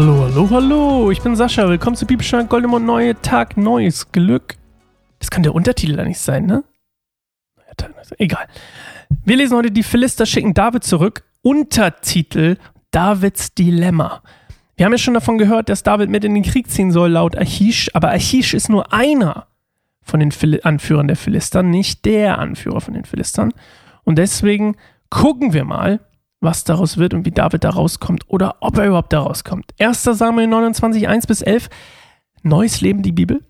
Hallo, hallo, hallo, ich bin Sascha. Willkommen zu Bibelstein Goldemond Neue Tag, neues Glück. Das kann der Untertitel da nicht sein, ne? Egal. Wir lesen heute, die Philister schicken David zurück. Untertitel Davids Dilemma. Wir haben ja schon davon gehört, dass David mit in den Krieg ziehen soll, laut Achish, aber Achish ist nur einer von den Phil Anführern der Philister, nicht der Anführer von den Philistern. Und deswegen gucken wir mal, was daraus wird und wie David da rauskommt oder ob er überhaupt da rauskommt. 1. Samuel 29, 1 bis 11. Neues Leben, die Bibel.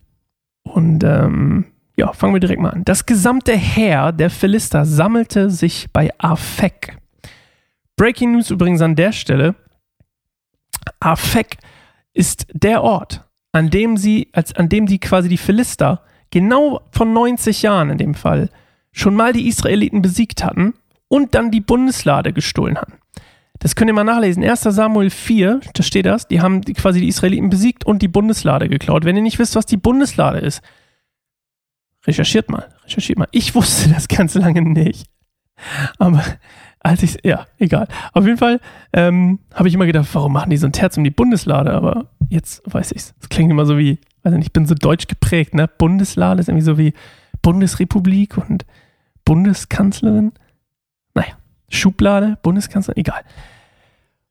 Und ähm, ja, fangen wir direkt mal an. Das gesamte Heer der Philister sammelte sich bei Afek. Breaking News übrigens an der Stelle. Afek ist der Ort, an dem sie, als, an dem die quasi die Philister genau vor 90 Jahren in dem Fall schon mal die Israeliten besiegt hatten und dann die Bundeslade gestohlen hatten. Das könnt ihr mal nachlesen. 1. Samuel 4, da steht das. Die haben quasi die Israeliten besiegt und die Bundeslade geklaut. Wenn ihr nicht wisst, was die Bundeslade ist, recherchiert mal. Recherchiert mal. Ich wusste das ganz lange nicht. Aber als ich, ja, egal. Auf jeden Fall ähm, habe ich immer gedacht, warum machen die so ein Terz um die Bundeslade? Aber jetzt weiß ich's. Das klingt immer so wie, weiß nicht, ich bin so deutsch geprägt, ne? Bundeslade ist irgendwie so wie Bundesrepublik und Bundeskanzlerin. Schublade, Bundeskanzler, egal.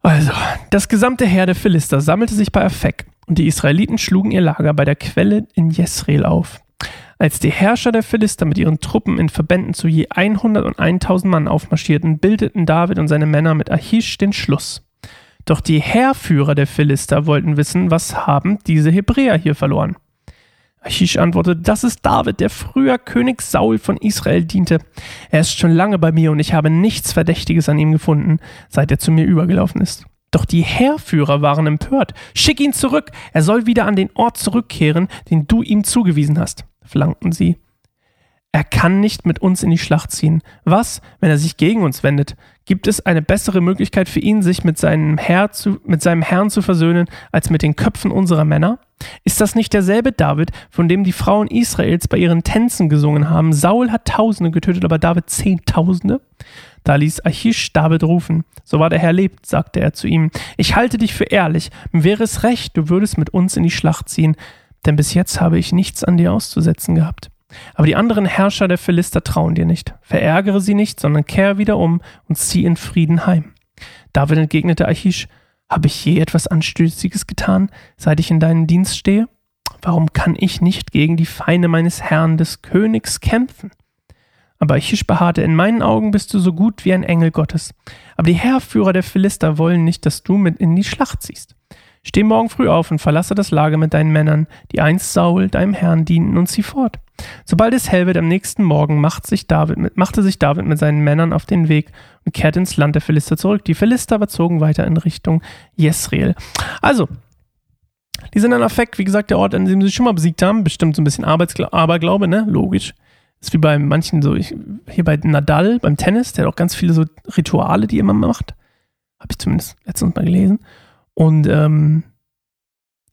Also, das gesamte Heer der Philister sammelte sich bei Afek und die Israeliten schlugen ihr Lager bei der Quelle in Jesreel auf. Als die Herrscher der Philister mit ihren Truppen in Verbänden zu je 100 und 1000 Mann aufmarschierten, bildeten David und seine Männer mit Achish den Schluss. Doch die Heerführer der Philister wollten wissen, was haben diese Hebräer hier verloren. Achish antwortete, das ist David, der früher König Saul von Israel diente. Er ist schon lange bei mir und ich habe nichts Verdächtiges an ihm gefunden, seit er zu mir übergelaufen ist. Doch die Heerführer waren empört. Schick ihn zurück, er soll wieder an den Ort zurückkehren, den du ihm zugewiesen hast, verlangten sie. Er kann nicht mit uns in die Schlacht ziehen. Was, wenn er sich gegen uns wendet? Gibt es eine bessere Möglichkeit für ihn, sich mit seinem, Herr zu, mit seinem Herrn zu versöhnen, als mit den Köpfen unserer Männer? Ist das nicht derselbe David, von dem die Frauen Israels bei ihren Tänzen gesungen haben? Saul hat Tausende getötet, aber David Zehntausende? Da ließ Achish David rufen. So war der Herr lebt, sagte er zu ihm. Ich halte dich für ehrlich. Wäre es recht, du würdest mit uns in die Schlacht ziehen, denn bis jetzt habe ich nichts an dir auszusetzen gehabt. Aber die anderen Herrscher der Philister trauen dir nicht. Verärgere sie nicht, sondern kehr wieder um und zieh in Frieden heim. David entgegnete Achish, habe ich je etwas Anstößiges getan, seit ich in deinen Dienst stehe? Warum kann ich nicht gegen die Feinde meines Herrn des Königs kämpfen? Aber Achish beharrte, in meinen Augen bist du so gut wie ein Engel Gottes. Aber die Heerführer der Philister wollen nicht, dass du mit in die Schlacht ziehst. Steh morgen früh auf und verlasse das Lager mit deinen Männern, die einst Saul, deinem Herrn, dienten, und zieh fort. Sobald es hell wird am nächsten Morgen, macht sich mit, machte sich David mit seinen Männern auf den Weg und kehrte ins Land der Philister zurück. Die Philister aber zogen weiter in Richtung Jesreel. Also, die sind dann Affekt, wie gesagt, der Ort, an dem sie schon mal besiegt haben. Bestimmt so ein bisschen Aberglaube, ne? Logisch. Ist wie bei manchen so, ich, hier bei Nadal, beim Tennis, der hat auch ganz viele so Rituale, die er immer macht. Habe ich zumindest letztens mal gelesen. Und ähm,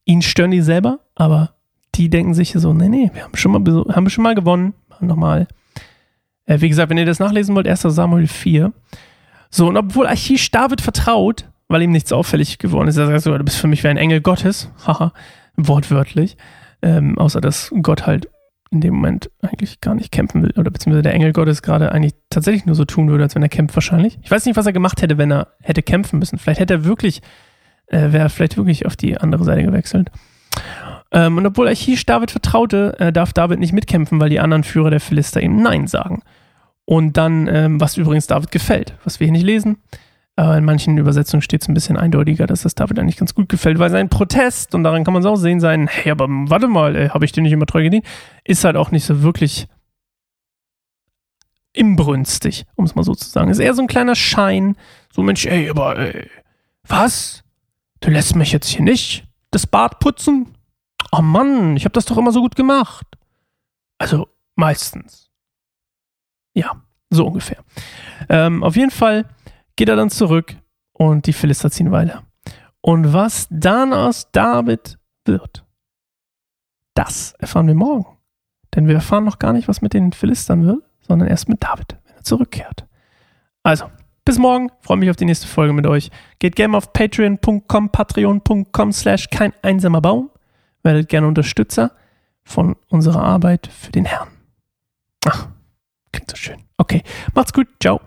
ihn stören die selber, aber die denken sich so, nee, nee, wir haben schon mal, haben schon mal gewonnen. Nochmal. Äh, wie gesagt, wenn ihr das nachlesen wollt, 1. Samuel 4. So, und obwohl Achish David vertraut, weil ihm nichts auffällig geworden ist, er sagt so, du bist für mich wie ein Engel Gottes, haha, wortwörtlich, ähm, außer dass Gott halt in dem Moment eigentlich gar nicht kämpfen will, oder beziehungsweise der Engel Gottes gerade eigentlich tatsächlich nur so tun würde, als wenn er kämpft wahrscheinlich. Ich weiß nicht, was er gemacht hätte, wenn er hätte kämpfen müssen. Vielleicht hätte er wirklich, äh, wäre vielleicht wirklich auf die andere Seite gewechselt. Ähm, und obwohl Achish David vertraute, äh, darf David nicht mitkämpfen, weil die anderen Führer der Philister ihm Nein sagen. Und dann, ähm, was übrigens David gefällt, was wir hier nicht lesen, aber in manchen Übersetzungen steht es ein bisschen eindeutiger, dass das David eigentlich ganz gut gefällt, weil sein Protest, und daran kann man es auch sehen, sein, hey, aber warte mal, habe ich dir nicht immer treu gedient, ist halt auch nicht so wirklich imbrünstig, um es mal so zu sagen. Ist eher so ein kleiner Schein, so Mensch, ey, aber ey, was? Du lässt mich jetzt hier nicht das Bad putzen? oh Mann, ich habe das doch immer so gut gemacht. Also meistens. Ja, so ungefähr. Ähm, auf jeden Fall geht er dann zurück und die Philister ziehen weiter. Und was dann aus David wird, das erfahren wir morgen. Denn wir erfahren noch gar nicht, was mit den Philistern wird, sondern erst mit David, wenn er zurückkehrt. Also, Bis morgen. Freue mich auf die nächste Folge mit euch. Geht gerne auf patreon.com, patreon.com slash kein einsamer Baum. Werdet gerne Unterstützer von unserer Arbeit für den Herrn. Ach, klingt so schön. Okay, macht's gut. Ciao.